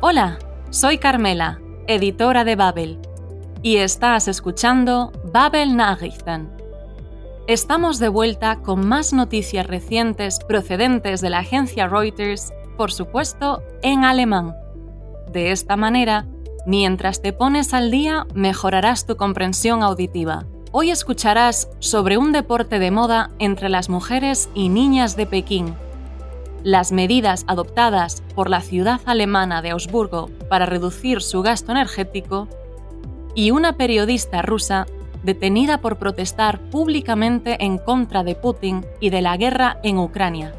Hola, soy Carmela, editora de Babel, y estás escuchando Babel Nachrichten. Estamos de vuelta con más noticias recientes procedentes de la agencia Reuters, por supuesto, en alemán. De esta manera, mientras te pones al día, mejorarás tu comprensión auditiva. Hoy escucharás sobre un deporte de moda entre las mujeres y niñas de Pekín las medidas adoptadas por la ciudad alemana de Augsburgo para reducir su gasto energético y una periodista rusa detenida por protestar públicamente en contra de Putin y de la guerra en Ucrania.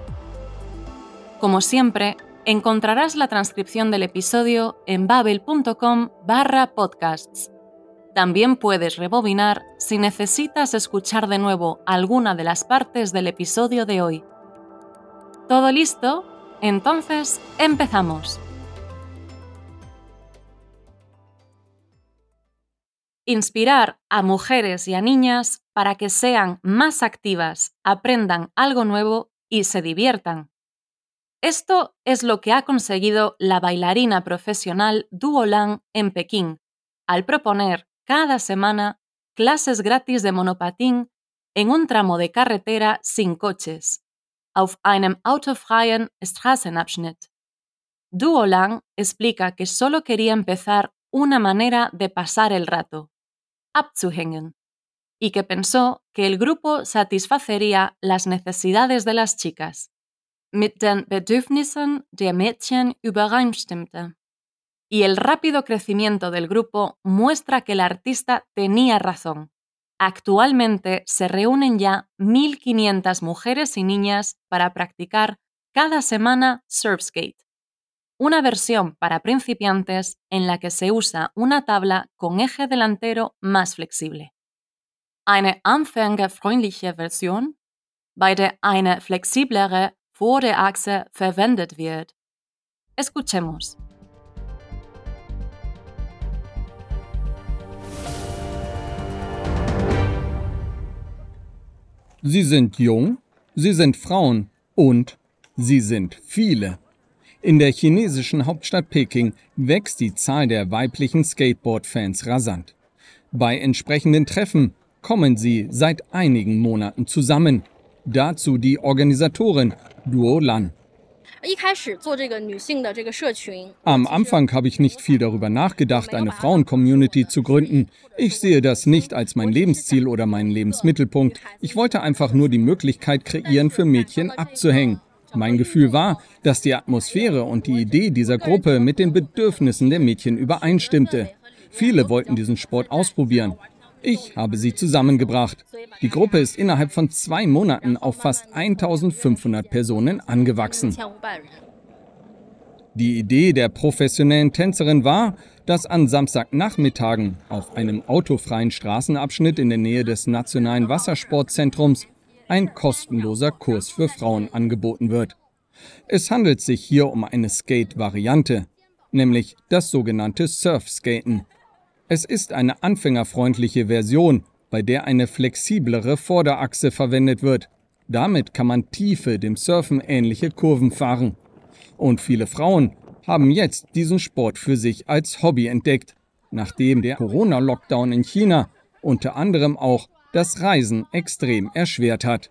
Como siempre, encontrarás la transcripción del episodio en babel.com barra podcasts. También puedes rebobinar si necesitas escuchar de nuevo alguna de las partes del episodio de hoy. ¿Todo listo? Entonces, empezamos. Inspirar a mujeres y a niñas para que sean más activas, aprendan algo nuevo y se diviertan. Esto es lo que ha conseguido la bailarina profesional Duo Lang en Pekín, al proponer cada semana clases gratis de monopatín en un tramo de carretera sin coches auf einem autofreien Straßenabschnitt. Duolang explica que solo quería empezar una manera de pasar el rato, abzuhängen, y que pensó que el grupo satisfacería las necesidades de las chicas, mit den Bedürfnissen der Mädchen übereinstimmte. Y el rápido crecimiento del grupo muestra que el artista tenía razón. Actualmente se reúnen ya 1.500 mujeres y niñas para practicar cada semana Surfskate, una versión para principiantes en la que se usa una tabla con eje delantero más flexible. Eine anfängerfreundliche Version, bei der eine flexiblere Vorderachse verwendet wird. Escuchemos. Sie sind jung, sie sind Frauen und sie sind viele. In der chinesischen Hauptstadt Peking wächst die Zahl der weiblichen Skateboard-Fans rasant. Bei entsprechenden Treffen kommen sie seit einigen Monaten zusammen. Dazu die Organisatorin Duo Lan. Am Anfang habe ich nicht viel darüber nachgedacht, eine Frauen-Community zu gründen. Ich sehe das nicht als mein Lebensziel oder meinen Lebensmittelpunkt. Ich wollte einfach nur die Möglichkeit kreieren, für Mädchen abzuhängen. Mein Gefühl war, dass die Atmosphäre und die Idee dieser Gruppe mit den Bedürfnissen der Mädchen übereinstimmte. Viele wollten diesen Sport ausprobieren. Ich habe sie zusammengebracht. Die Gruppe ist innerhalb von zwei Monaten auf fast 1500 Personen angewachsen. Die Idee der professionellen Tänzerin war, dass an Samstagnachmittagen auf einem autofreien Straßenabschnitt in der Nähe des Nationalen Wassersportzentrums ein kostenloser Kurs für Frauen angeboten wird. Es handelt sich hier um eine Skate-Variante, nämlich das sogenannte Surfskaten. Es ist eine anfängerfreundliche Version, bei der eine flexiblere Vorderachse verwendet wird. Damit kann man tiefe, dem Surfen ähnliche Kurven fahren. Und viele Frauen haben jetzt diesen Sport für sich als Hobby entdeckt, nachdem der Corona-Lockdown in China unter anderem auch das Reisen extrem erschwert hat.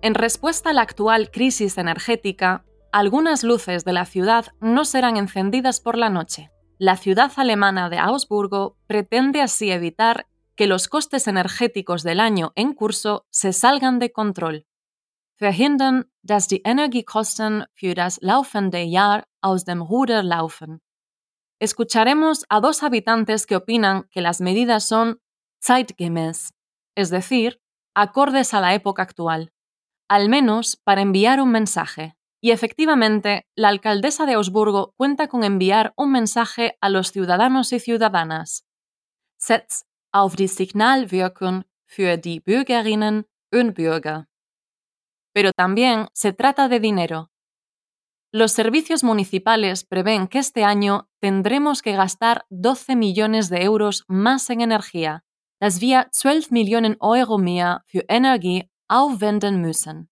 En respuesta a la actual crisis energética, algunas luces de la ciudad no serán encendidas por la noche. La ciudad alemana de Augsburgo pretende así evitar que los costes energéticos del año en curso se salgan de control. Verhindern, dass die Energiekosten für das laufende Jahr aus dem Ruder laufen. Escucharemos a dos habitantes que opinan que las medidas son zeitgemäß, es decir, acordes a la época actual, al menos para enviar un mensaje. Y efectivamente, la alcaldesa de Augsburgo cuenta con enviar un mensaje a los ciudadanos y ciudadanas. Setz auf die Signalwirkung für die Bürgerinnen und Bürger. Pero también se trata de dinero. Los servicios municipales prevén que este año tendremos que gastar 12 millones de euros más en energía, dass wir 12 Millionen Euro mehr für Energie aufwenden müssen.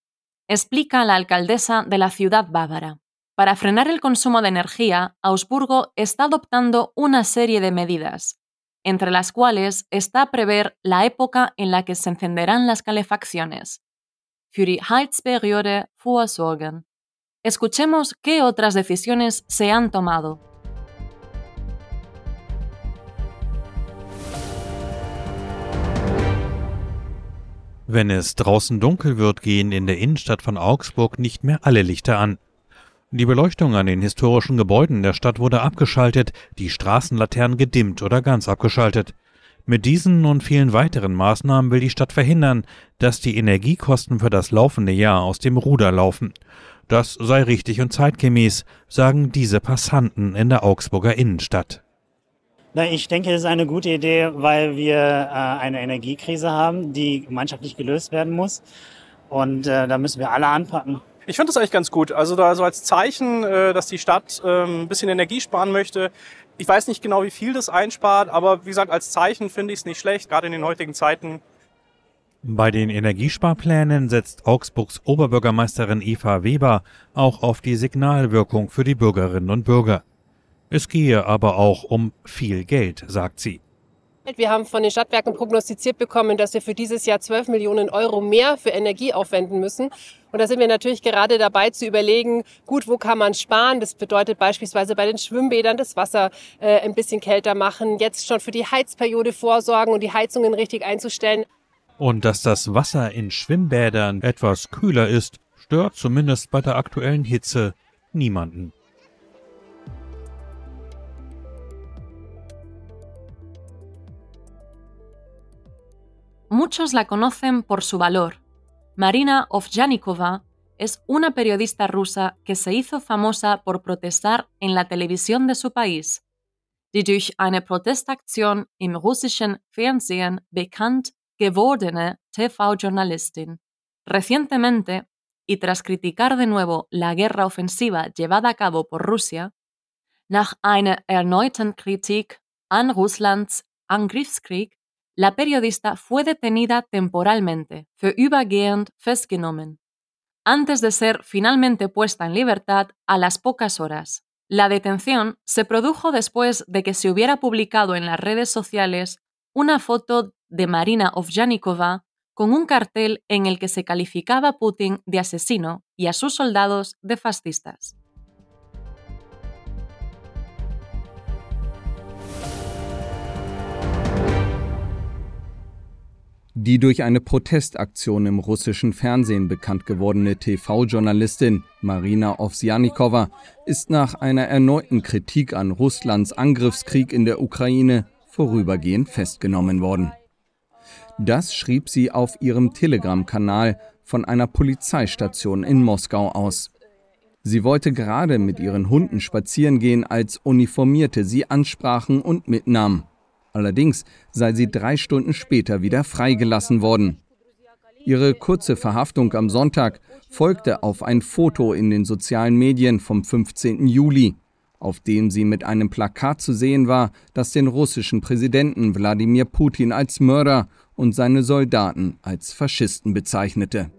Explica la alcaldesa de la ciudad bávara. Para frenar el consumo de energía, Augsburgo está adoptando una serie de medidas, entre las cuales está prever la época en la que se encenderán las calefacciones. Für die Heizperiode vorsorgen. Escuchemos qué otras decisiones se han tomado. Wenn es draußen dunkel wird, gehen in der Innenstadt von Augsburg nicht mehr alle Lichter an. Die Beleuchtung an den historischen Gebäuden der Stadt wurde abgeschaltet, die Straßenlaternen gedimmt oder ganz abgeschaltet. Mit diesen und vielen weiteren Maßnahmen will die Stadt verhindern, dass die Energiekosten für das laufende Jahr aus dem Ruder laufen. Das sei richtig und zeitgemäß, sagen diese Passanten in der Augsburger Innenstadt. Ich denke, das ist eine gute Idee, weil wir äh, eine Energiekrise haben, die gemeinschaftlich gelöst werden muss. Und äh, da müssen wir alle anpacken. Ich finde das eigentlich ganz gut. Also da so als Zeichen, äh, dass die Stadt ähm, ein bisschen Energie sparen möchte. Ich weiß nicht genau, wie viel das einspart, aber wie gesagt, als Zeichen finde ich es nicht schlecht, gerade in den heutigen Zeiten. Bei den Energiesparplänen setzt Augsburgs Oberbürgermeisterin Eva Weber auch auf die Signalwirkung für die Bürgerinnen und Bürger. Es gehe aber auch um viel Geld, sagt sie. Wir haben von den Stadtwerken prognostiziert bekommen, dass wir für dieses Jahr 12 Millionen Euro mehr für Energie aufwenden müssen. Und da sind wir natürlich gerade dabei zu überlegen, gut, wo kann man sparen? Das bedeutet beispielsweise bei den Schwimmbädern das Wasser äh, ein bisschen kälter machen, jetzt schon für die Heizperiode vorsorgen und die Heizungen richtig einzustellen. Und dass das Wasser in Schwimmbädern etwas kühler ist, stört zumindest bei der aktuellen Hitze niemanden. Muchos la conocen por su valor. Marina Ovjanikova es una periodista rusa que se hizo famosa por protestar en la televisión de su país. Die durch eine Protestaktion im russischen Fernsehen bekannt gewordene TV-Journalistin. Recientemente, y tras criticar de nuevo la guerra ofensiva llevada a cabo por Rusia, nach einer erneuten Kritik an Russlands Angriffskrieg la periodista fue detenida temporalmente, für übergehend festgenommen, antes de ser finalmente puesta en libertad a las pocas horas. La detención se produjo después de que se hubiera publicado en las redes sociales una foto de Marina Ovjanikova con un cartel en el que se calificaba a Putin de asesino y a sus soldados de fascistas. Die durch eine Protestaktion im russischen Fernsehen bekannt gewordene TV-Journalistin Marina Ovsjanikova ist nach einer erneuten Kritik an Russlands Angriffskrieg in der Ukraine vorübergehend festgenommen worden. Das schrieb sie auf ihrem Telegram-Kanal von einer Polizeistation in Moskau aus. Sie wollte gerade mit ihren Hunden spazieren gehen, als Uniformierte sie ansprachen und mitnahmen. Allerdings sei sie drei Stunden später wieder freigelassen worden. Ihre kurze Verhaftung am Sonntag folgte auf ein Foto in den sozialen Medien vom 15. Juli, auf dem sie mit einem Plakat zu sehen war, das den russischen Präsidenten Wladimir Putin als Mörder und seine Soldaten als Faschisten bezeichnete.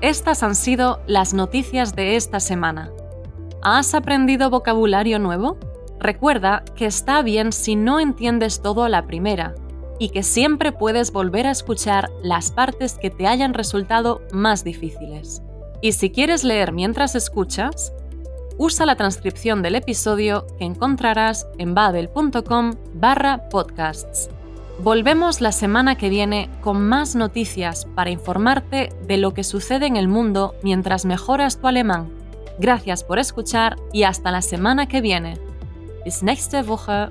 Estas han sido las noticias de esta semana. ¿Has aprendido vocabulario nuevo? Recuerda que está bien si no entiendes todo a la primera y que siempre puedes volver a escuchar las partes que te hayan resultado más difíciles. Y si quieres leer mientras escuchas, usa la transcripción del episodio que encontrarás en babel.com barra podcasts. Volvemos la semana que viene con más noticias para informarte de lo que sucede en el mundo mientras mejoras tu alemán. Gracias por escuchar y hasta la semana que viene. Bis nächste Woche.